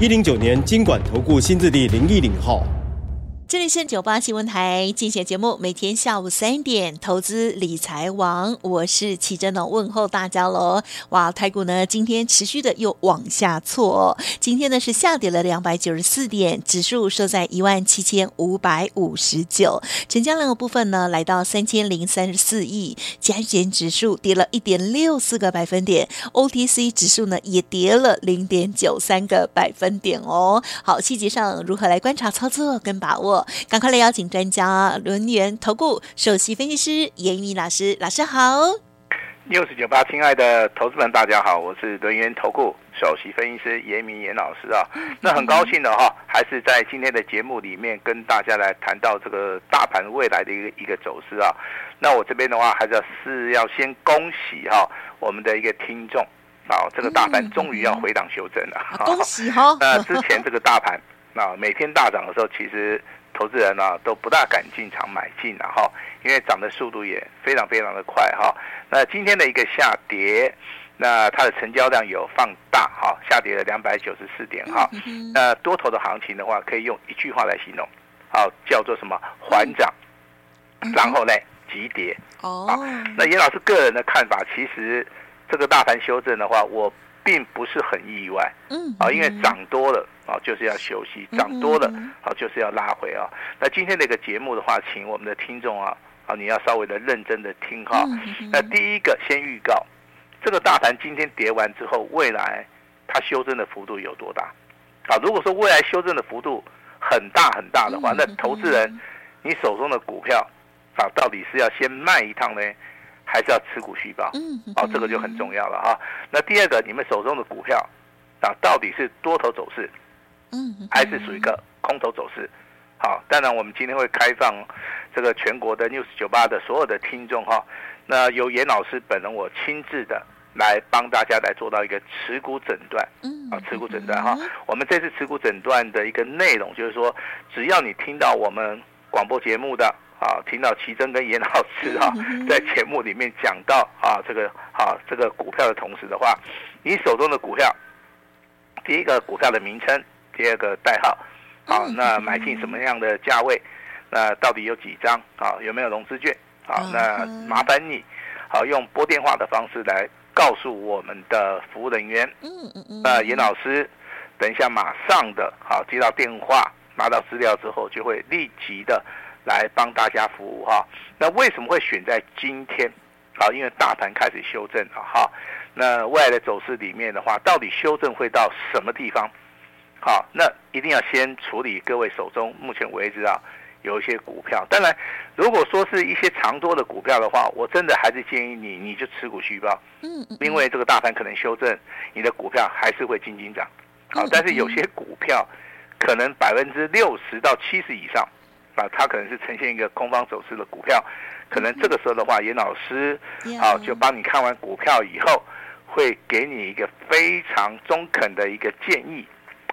一零九年金管投顾新字第零一零号。这里是九八新闻台竞选节目，每天下午三点，投资理财王，我是奇珍的问候大家喽。哇，台股呢今天持续的又往下挫，今天呢是下跌了两百九十四点，指数收在一万七千五百五十九，成交量的部分呢来到三千零三十四亿，加权指数跌了一点六四个百分点，OTC 指数呢也跌了零点九三个百分点哦。好，细节上如何来观察操作跟把握？赶快来邀请专家轮源投顾首席分析师严一民老师，老师好。六四九八，亲爱的投资们，大家好，我是轮源投顾首席分析师严一民严老师啊。那很高兴的哈，还是在今天的节目里面跟大家来谈到这个大盘未来的一个一个走势啊。那我这边的话，还是要是要先恭喜哈我们的一个听众啊，这个大盘终于要回档修正了，恭喜哈。那之前这个大盘啊，每天大涨的时候，其实。投资人呢、啊、都不大敢进场买进了哈，因为涨的速度也非常非常的快哈。那今天的一个下跌，那它的成交量有放大哈，下跌了两百九十四点哈。那多头的行情的话，可以用一句话来形容，好，叫做什么？缓涨，然后呢急跌。哦。那严老师个人的看法，其实这个大盘修正的话，我并不是很意外。嗯。啊，因为涨多了。啊，就是要休息，涨多了，啊，就是要拉回啊。那今天这个节目的话，请我们的听众啊，啊，你要稍微的认真的听哈。那第一个先预告，这个大盘今天跌完之后，未来它修正的幅度有多大？啊，如果说未来修正的幅度很大很大的话，那投资人，你手中的股票啊，到底是要先卖一趟呢，还是要持股续抱？啊，这个就很重要了哈。那第二个，你们手中的股票啊，到底是多头走势？嗯还是属于一个空头走势，好，当然我们今天会开放这个全国的 News 九八的所有的听众哈，那由严老师本人我亲自的来帮大家来做到一个持股诊断，嗯啊，持股诊断哈，我们这次持股诊断的一个内容就是说，只要你听到我们广播节目的啊，听到奇珍跟严老师啊，在节目里面讲到啊这个啊这个股票的同时的话，你手中的股票，第一个股票的名称。第二个代号，好，那买进什么样的价位？那到底有几张？啊，有没有融资券？好，那麻烦你，好用拨电话的方式来告诉我们的服务人员。嗯嗯嗯。那严老师，等一下马上的，好接到电话，拿到资料之后，就会立即的来帮大家服务哈。那为什么会选在今天？好，因为大盘开始修正了哈。那未来的走势里面的话，到底修正会到什么地方？好，那一定要先处理各位手中目前为止啊有一些股票。当然，如果说是一些长多的股票的话，我真的还是建议你，你就持股续报。嗯，因为这个大盘可能修正，你的股票还是会轻轻涨。好，但是有些股票可能百分之六十到七十以上啊，它可能是呈现一个空方走势的股票。可能这个时候的话，严老师啊就帮你看完股票以后，会给你一个非常中肯的一个建议。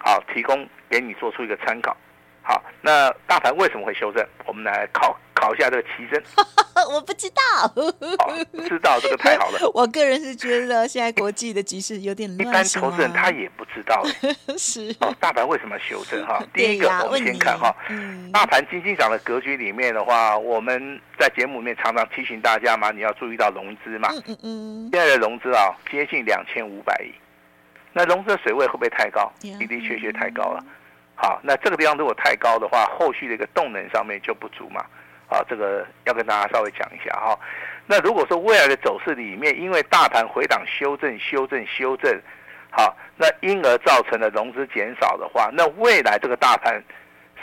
好，提供给你做出一个参考。好，那大盘为什么会修正？我们来考考一下这个奇珍。我不知道。不知道这个太好了。我个人是觉得现在国际的局势有点乱。一般投资人他也不知道。是。哦，大盘为什么修正？哈，第一个我们先看哈，大盘轻轻涨的格局里面的话，我们在节目里面常常提醒大家嘛，你要注意到融资嘛。嗯嗯嗯。现在的融资啊，接近两千五百亿。那融资的水位会不会太高？的的确确太高了。好，那这个地方如果太高的话，后续的一个动能上面就不足嘛。啊，这个要跟大家稍微讲一下哈。那如果说未来的走势里面，因为大盘回档修正、修正、修正，好，那因而造成了融资减少的话，那未来这个大盘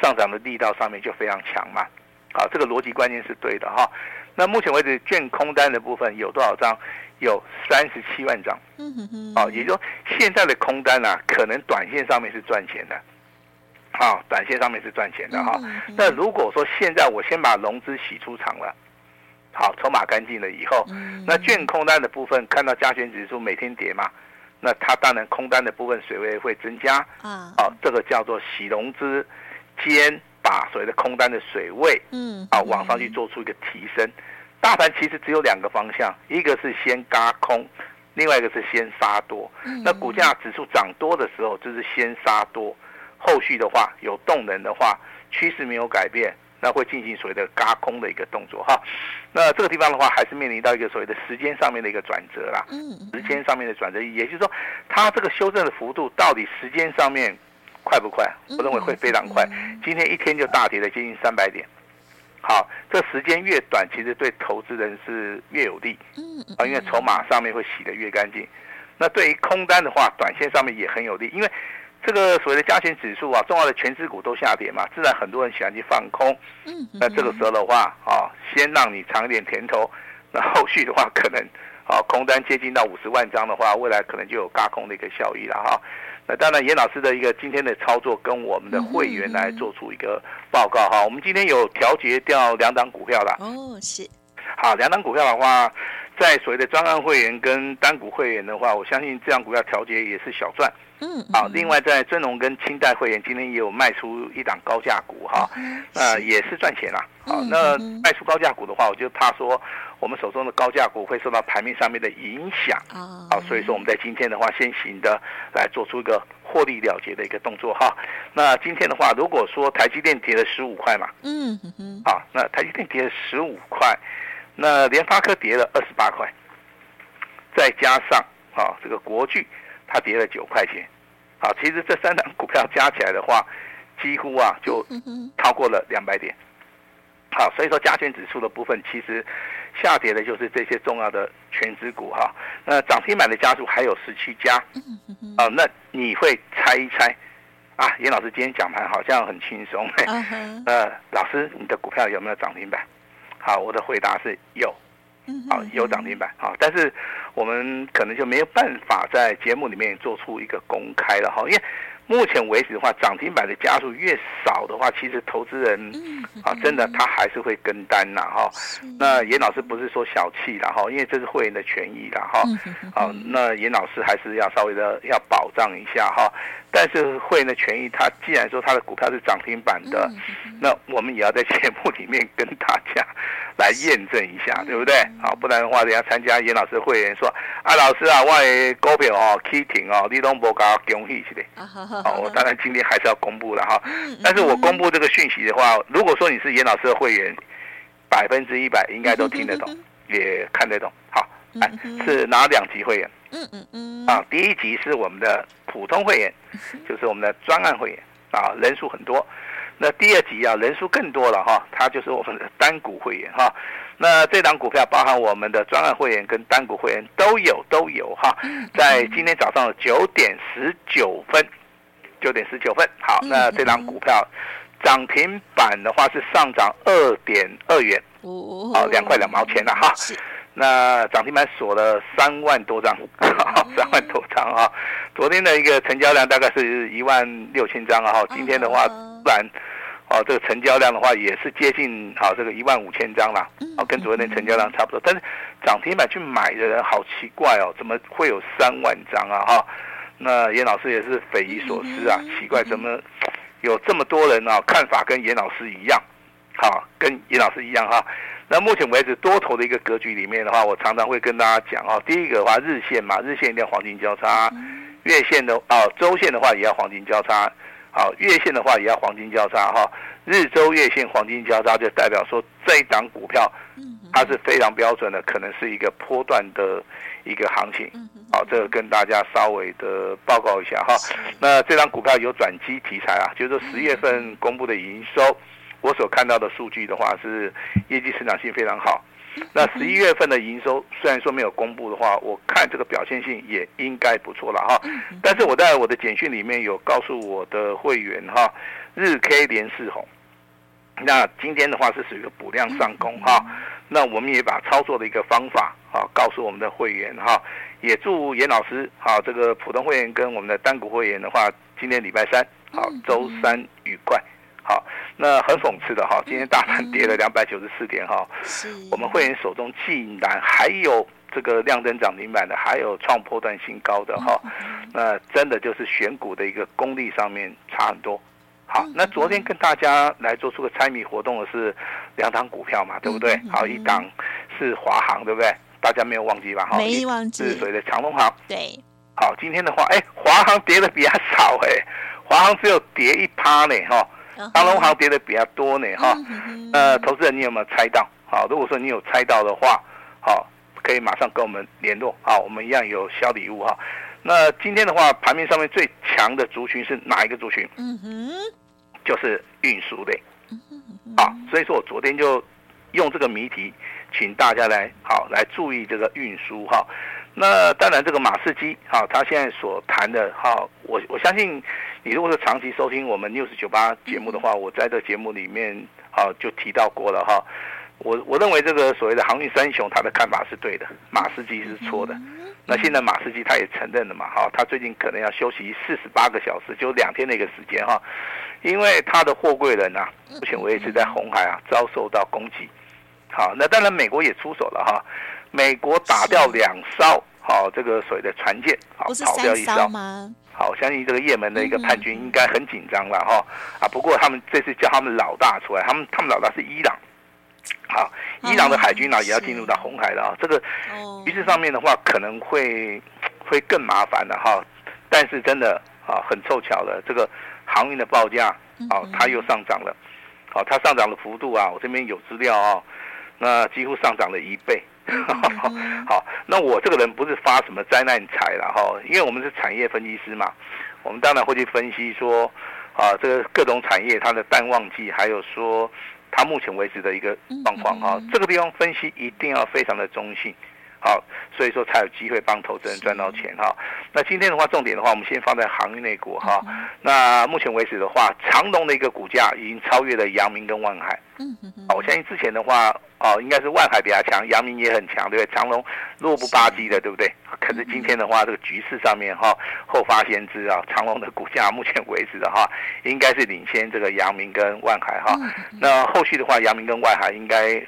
上涨的力道上面就非常强嘛。好，这个逻辑观念是对的哈。那目前为止，券空单的部分有多少张？有三十七万张。嗯哼哼。啊，也就是说现在的空单啊，可能短线上面是赚钱的。好，短线上面是赚钱的哈。那如果说现在我先把融资洗出场了，好，筹码干净了以后，那券空单的部分看到加权指数每天跌嘛，那它当然空单的部分水位会增加啊。好，这个叫做洗融资兼把所谓的空单的水位，嗯，啊往上去做出一个提升。大盘其实只有两个方向，一个是先嘎空，另外一个是先杀多。那股价指数涨多的时候，就是先杀多。后续的话有动能的话，趋势没有改变，那会进行所谓的嘎空的一个动作哈。那这个地方的话，还是面临到一个所谓的时间上面的一个转折啦。嗯时间上面的转折，也就是说，它这个修正的幅度到底时间上面快不快？我认为会非常快。今天一天就大跌了接近三百点。好，这时间越短，其实对投资人是越有利。嗯啊，因为筹码上面会洗得越干净。那对于空单的话，短线上面也很有利，因为。这个所谓的加权指数啊，重要的权值股都下跌嘛，自然很多人喜欢去放空。嗯，那这个时候的话啊，先让你尝一点甜头，那后续的话可能啊，空单接近到五十万张的话，未来可能就有轧空的一个效益了哈。那当然，严老师的一个今天的操作跟我们的会员来做出一个报告哈。我们今天有调节掉两档股票了。哦，是。好，两档股票的话，在所谓的专案会员跟单股会员的话，我相信这样股票调节也是小赚。嗯，好，另外在尊龙跟清代会员今天也有卖出一档高价股哈，那也是赚钱啦。好，那卖出高价股的话，我就怕说我们手中的高价股会受到盘面上面的影响啊，好，所以说我们在今天的话，先行的来做出一个获利了结的一个动作哈。那今天的话，如果说台积电跌了十五块嘛，嗯嗯，好，那台积电跌了十五块，那联发科跌了二十八块，再加上啊这个国巨。它跌了九块钱，好，其实这三档股票加起来的话，几乎啊就超过了两百点，好，所以说加权指数的部分其实下跌的就是这些重要的权值股哈，那涨停板的家数还有十七家，啊，那你会猜一猜啊？严老师今天讲盘好像很轻松，呃，老师你的股票有没有涨停板？好，我的回答是有。好，有涨停板，好，但是我们可能就没有办法在节目里面做出一个公开了哈，因为。目前为止的话，涨停板的家数越少的话，其实投资人啊，真的他还是会跟单呐哈。那严老师不是说小气了哈，因为这是会员的权益了哈。好，那严老师还是要稍微的要保障一下哈。但是会员的权益，他既然说他的股票是涨停板的，那我们也要在节目里面跟大家来验证一下，对不对？好，不然的话，人家参加严老师的会员说啊，老师啊，我的股票哦起停哦，你都无搞恭喜去的。哦，我当然今天还是要公布了哈，但是我公布这个讯息的话，如果说你是严老师的会员，百分之一百应该都听得懂，也看得懂。好，哎，是哪两级会员？嗯嗯嗯。啊，第一级是我们的普通会员，就是我们的专案会员啊，人数很多。那第二级啊，人数更多了哈，它就是我们的单股会员哈。那这档股票包含我们的专案会员跟单股会员都有都有哈，在今天早上的九点十九分。九点十九分，好，那这张股票涨停板的话是上涨二点二元，哦，好，两块两毛钱了哈。那涨停板锁了三万多张，三万多张啊。昨天的一个成交量大概是一万六千张啊，哈，今天的话，不然，哦，这个成交量的话也是接近好这个一万五千张啦，哦，跟昨天的成交量差不多。但是涨停板去买的人好奇怪哦，怎么会有三万张啊？哈。那严老师也是匪夷所思啊，奇怪，怎么有这么多人啊？看法跟严老师一样，好，跟严老师一样哈。那目前为止多头的一个格局里面的话，我常常会跟大家讲啊，第一个的话日线嘛，日线一定要黄金交叉，月线的啊，周线的话也要黄金交叉，好，月线的话也要黄金交叉哈。日周月线黄金交叉就代表说这一档股票它是非常标准的，可能是一个波段的一个行情。好，这个跟大家稍微的报告一下哈。那这张股票有转机题材啊，就是说十月份公布的营收，我所看到的数据的话是业绩成长性非常好。那十一月份的营收虽然说没有公布的话，我看这个表现性也应该不错了哈。但是我在我的简讯里面有告诉我的会员哈，日 K 连四红，那今天的话是属于补量上攻哈，那我们也把操作的一个方法啊告诉我们的会员哈，也祝严老师好这个普通会员跟我们的单股会员的话，今天礼拜三好周三愉快。好，那很讽刺的哈，今天大盘跌了两百九十四点哈，我们会员手中竟然还有这个亮灯涨停板的，还有创破段新高的哈，那真的就是选股的一个功力上面差很多。好，那昨天跟大家来做出个猜谜活动的是两档股票嘛，对不对？好，一档是华航，对不对？大家没有忘记吧？没忘记。是谁的长荣航？对。好，今天的话，哎，华航跌的比较少，哎，华航只有跌一趴呢，哈。长荣航跌的比较多呢，哈。呃，投资人你有没有猜到？好，如果说你有猜到的话，好，可以马上跟我们联络，好，我们一样有小礼物哈。那今天的话，盘面上面最强的族群是哪一个族群？嗯哼，就是运输类。啊，所以说我昨天就用这个谜题，请大家来好来注意这个运输哈。那当然，这个马士基哈，他现在所谈的哈，我我相信你如果是长期收听我们 News 九八节目的话，我在这节目里面啊就提到过了哈。我我认为这个所谓的航运三雄，他的看法是对的，马士基是错的。那现在马士基他也承认了嘛，哈，他最近可能要休息四十八个小时，就两天的一个时间哈，因为他的货柜人啊，目前为止在红海啊遭受到攻击。好，那当然美国也出手了哈，美国打掉两艘，好，这个所谓的船舰，好，跑掉一艘吗？好，我相信这个也门的一个叛军应该很紧张了哈，啊，不过他们这次叫他们老大出来，他们他们老大是伊朗。好，伊朗的海军呢也要进入到红海了啊，这个局势上面的话可能会会更麻烦了哈。但是真的啊，很凑巧的，这个航运的报价啊，它又上涨了。好，它上涨的幅度啊，我这边有资料啊，那几乎上涨了一倍。好，那我这个人不是发什么灾难财了哈，因为我们是产业分析师嘛，我们当然会去分析说啊，这个各种产业它的淡旺季，还有说。它目前为止的一个状况哈，这个地方分析一定要非常的中性，好，所以说才有机会帮投资人赚到钱哈。那今天的话，重点的话，我们先放在航运类股哈。那目前为止的话，长隆的一个股价已经超越了阳明跟万海。嗯嗯嗯。我相信之前的话，哦，应该是万海比较强，阳明也很强，对不对？长隆弱不吧唧的，对不对？可是今天的话，这个局势上面哈，后发先知啊，长隆的股价目前为止的话，应该是领先这个阳明跟万海哈。那后续的话，阳明跟万海应该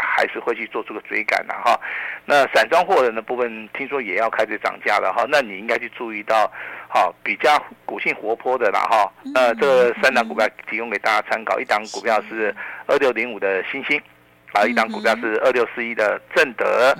还还是会去做出个追赶的哈。那散装货人的部分，听说也要开始涨价了哈。那你应该去注意到，好比较股性活泼的啦哈。呃，这三档股票提供给大家参考，一档股票是二六零五的星星。啊，一档股票是二六四一的正德，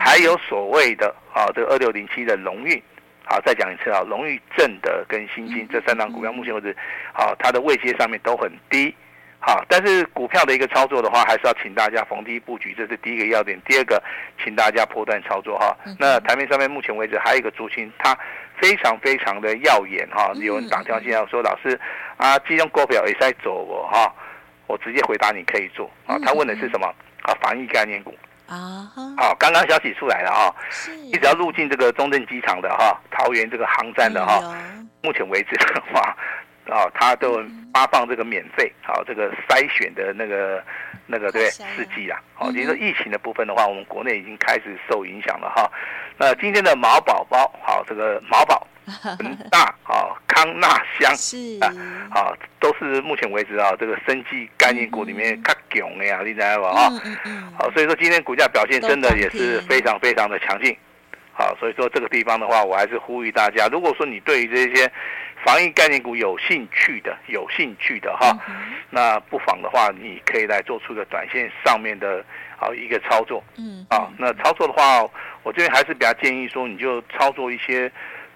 还有所谓的啊，这个二六零七的荣运，好，再讲一次啊，荣运、正德跟新兴这三档股票，目前为止，好，它的位阶上面都很低，好，但是股票的一个操作的话，还是要请大家逢低布局，这是第一个要点。第二个，请大家波段操作哈。那台面上面目前为止还有一个族群，它非常非常的耀眼哈。有人打电话进来说，老师啊，这种股票也在走哦哈。我直接回答，你可以做啊。他问的是什么？啊，防疫概念股啊。好，刚刚消息出来了啊。你只要入境这个中正机场的哈，桃园这个航站的哈，目前为止的话，啊，他都发放这个免费，好，这个筛选的那个那个对试剂啊。好，就是说疫情的部分的话，我们国内已经开始受影响了哈。那今天的毛宝宝，好，这个毛宝。恒大啊，康纳香是啊，好，都是目前为止啊，这个生技概念股里面较强的呀，你知道吧？啊，好，所以说今天股价表现真的也是非常非常的强劲，好，所以说这个地方的话，我还是呼吁大家，如果说你对于这些防疫概念股有兴趣的，有兴趣的哈，那不妨的话，你可以来做出个短线上面的啊一个操作，嗯，啊，那操作的话，我这边还是比较建议说，你就操作一些。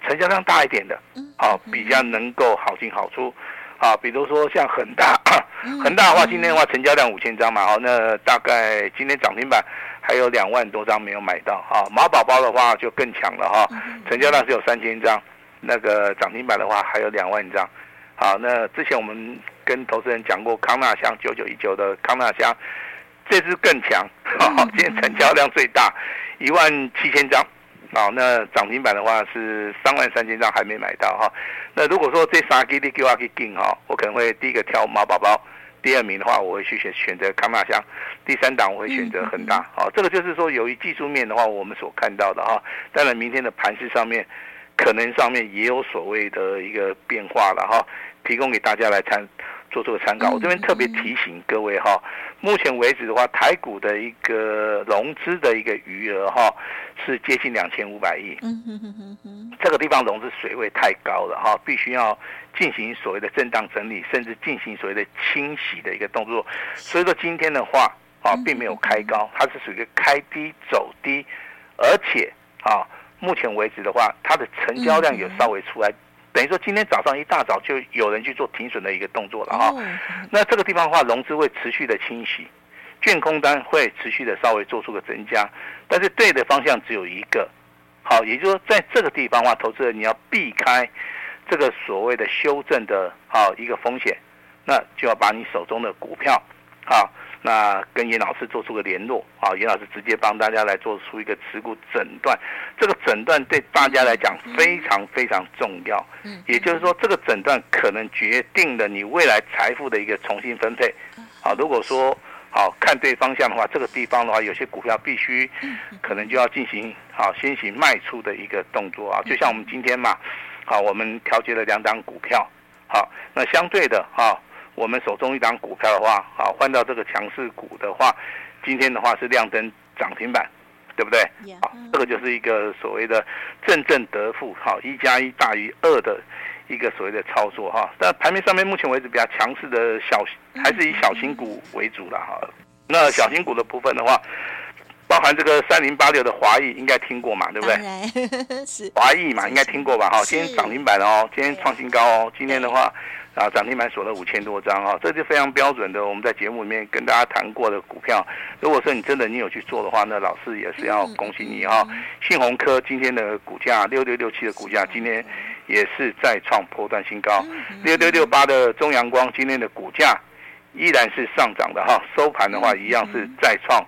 成交量大一点的，啊，比较能够好进好出，啊，比如说像恒大，恒大的话，今天的话成交量五千张嘛，好，那大概今天涨停板还有两万多张没有买到，啊。马宝宝的话就更强了哈，成交量是有三千张，那个涨停板的话还有两万张，好，那之前我们跟投资人讲过康纳香九九一九的康纳香，这支更强，今天成交量最大，一万七千张。好，那涨停板的话是三万三千张还没买到哈。那如果说这三个你给我去进哈，我可能会第一个挑毛宝宝，第二名的话，我会去选选择康纳香，第三档我会选择恒大。好，这个就是说，由于技术面的话，我们所看到的哈，当然明天的盘势上面，可能上面也有所谓的一个变化了哈，提供给大家来参。做做个参考，我这边特别提醒各位哈，目前为止的话，台股的一个融资的一个余额哈，是接近两千五百亿。这个地方融资水位太高了哈，必须要进行所谓的震荡整理，甚至进行所谓的清洗的一个动作。所以说今天的话啊，并没有开高，它是属于开低走低，而且啊，目前为止的话，它的成交量有稍微出来。等于说，今天早上一大早就有人去做停损的一个动作了哈。那这个地方的话，融资会持续的清洗，券空单会持续的稍微做出个增加，但是对的方向只有一个。好，也就是说，在这个地方的话，投资人你要避开这个所谓的修正的好一个风险，那就要把你手中的股票好。那跟严老师做出个联络啊，严老师直接帮大家来做出一个持股诊断，这个诊断对大家来讲非常非常重要。嗯，也就是说，这个诊断可能决定了你未来财富的一个重新分配。啊，如果说好看对方向的话，这个地方的话，有些股票必须可能就要进行好先行卖出的一个动作啊。就像我们今天嘛，好，我们调节了两档股票，好，那相对的哈。我们手中一档股票的话，好，换到这个强势股的话，今天的话是亮灯涨停板，对不对？好，这个就是一个所谓的正正得负，好，一加一大于二的一个所谓的操作哈。但盘面上面目前为止比较强势的小，还是以小型股为主了哈。那小型股的部分的话，包含这个三零八六的华裔，应该听过嘛，对不对？是华裔嘛，应该听过吧？哈，今天涨停板哦，今天创新高哦，今天的话。啊，涨停板锁了五千多张啊，这就非常标准的。我们在节目里面跟大家谈过的股票，如果说你真的你有去做的话，那老师也是要恭喜你啊。信鸿科今天的股价六六六七的股价今天也是再创波段新高，六六六八的中阳光今天的股价依然是上涨的哈，收盘的话一样是再创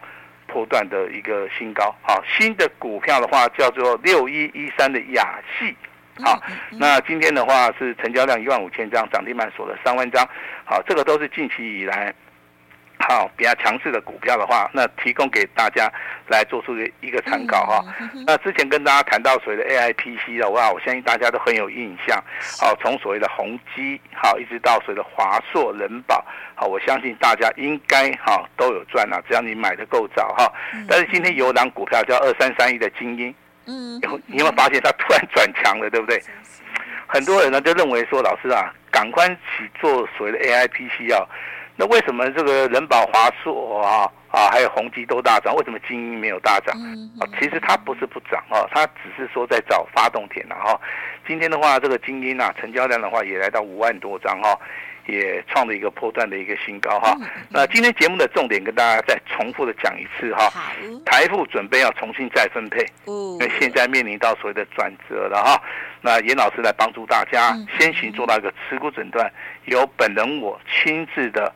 波段的一个新高。好，新的股票的话叫做六一一三的亚系。好，那今天的话是成交量一万五千张，涨停板锁了三万张。好，这个都是近期以来好比较强势的股票的话，那提供给大家来做出一个参考哈。那之前跟大家谈到所谓的 AIPC 的话，我相信大家都很有印象。好，从所谓的宏基好，一直到所谓的华硕、人保好，我相信大家应该哈都有赚啊，只要你买的够早哈。但是今天有档股票叫二三三一的晶音。嗯，你有没有发现它突然 转强了，对不对？很多人呢就认为说，老师啊，赶快去做所谓的 AIPC 啊，那为什么这个人保、华硕啊啊，还有宏基都大涨，为什么精英没有大涨？啊，其实它不是不涨啊，它只是说在找发动点了哈。今天的话，这个精英啊，成交量的话也来到五万多张哈。也创了一个波段的一个新高哈。那今天节目的重点跟大家再重复的讲一次哈。台富准备要重新再分配，因为现在面临到所谓的转折了哈。那严老师来帮助大家先行做到一个持股诊断，由本人我亲自的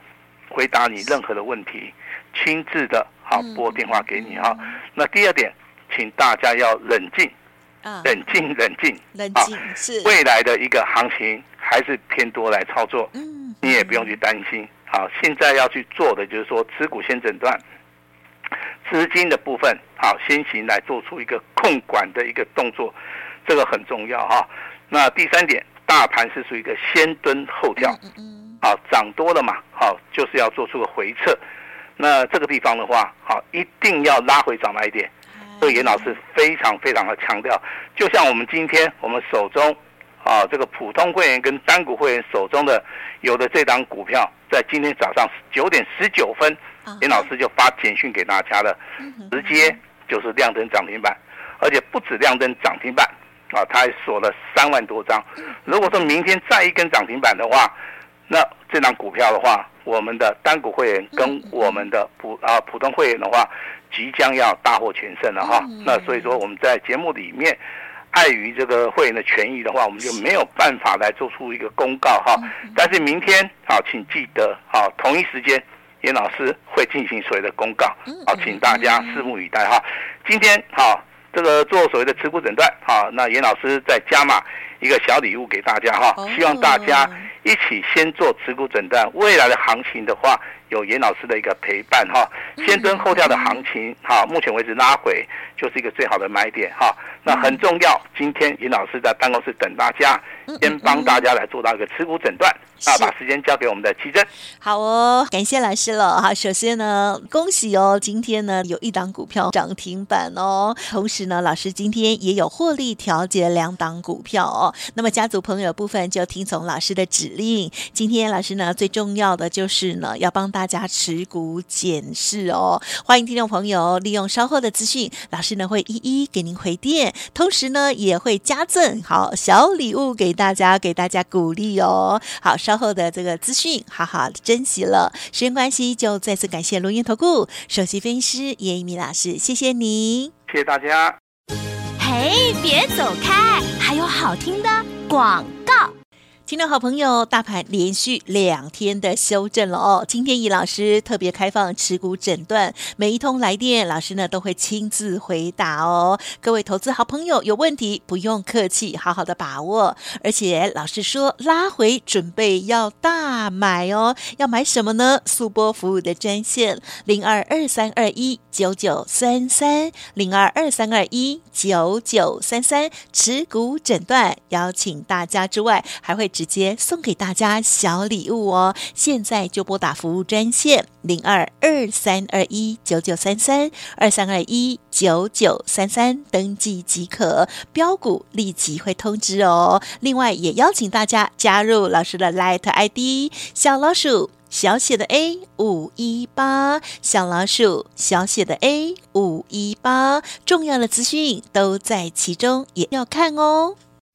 回答你任何的问题，亲自的好拨电话给你哈。那第二点，请大家要冷静，冷静，冷静，冷静是未来的一个行情。还是偏多来操作，你也不用去担心。好，现在要去做的就是说，持股先诊断，资金的部分好先行来做出一个控管的一个动作，这个很重要哈。那第三点，大盘是属于一个先蹲后跳，好涨多了嘛，好就是要做出个回撤。那这个地方的话，好一定要拉回涨来一点。这个严老师非常非常的强调，就像我们今天我们手中。啊，这个普通会员跟单股会员手中的有的这档股票，在今天早上九点十九分，林老师就发简讯给大家了，直接就是亮灯涨停板，而且不止亮灯涨停板，啊，他还锁了三万多张。如果说明天再一根涨停板的话，那这档股票的话，我们的单股会员跟我们的普啊普通会员的话，即将要大获全胜了哈。那所以说我们在节目里面。碍于这个会员的权益的话，我们就没有办法来做出一个公告哈。但是明天啊，请记得啊，同一时间严老师会进行所谓的公告，好，请大家拭目以待哈。今天啊，这个做所谓的持股诊断好，那严老师在加码一个小礼物给大家哈，希望大家一起先做持股诊断，未来的行情的话，有严老师的一个陪伴哈，先蹲后跳的行情哈，目前为止拉回就是一个最好的买点哈。那很重要，今天严老师在办公室等大家，先帮大家来做到一个持股诊断。啊，把时间交给我们的奇珍。好哦，感谢老师了。哈，首先呢，恭喜哦，今天呢有一档股票涨停板哦。同时呢，老师今天也有获利调节两档股票哦。那么家族朋友部分就听从老师的指令。今天老师呢最重要的就是呢要帮大家持股检视哦。欢迎听众朋友利用稍后的资讯，老师呢会一一给您回电，同时呢也会加赠好小礼物给大家，给大家鼓励哦。好。稍后的这个资讯，好好珍惜了。时间关系，就再次感谢伦元投顾首席分析师严一鸣老师，谢谢你，谢谢大家。哎，别走开，还有好听的广。听众好朋友，大盘连续两天的修正了哦。今天易老师特别开放持股诊断，每一通来电，老师呢都会亲自回答哦。各位投资好朋友有问题不用客气，好好的把握。而且老师说拉回准备要大买哦，要买什么呢？速播服务的专线零二二三二一九九三三零二二三二一九九三三持股诊断，邀请大家之外还会。直接送给大家小礼物哦！现在就拨打服务专线零二二三二一九九三三二三二一九九三三登记即可，标股立即会通知哦。另外也邀请大家加入老师的 Light ID 小老鼠小写的 A 五一八小老鼠小写的 A 五一八，重要的资讯都在其中，也要看哦。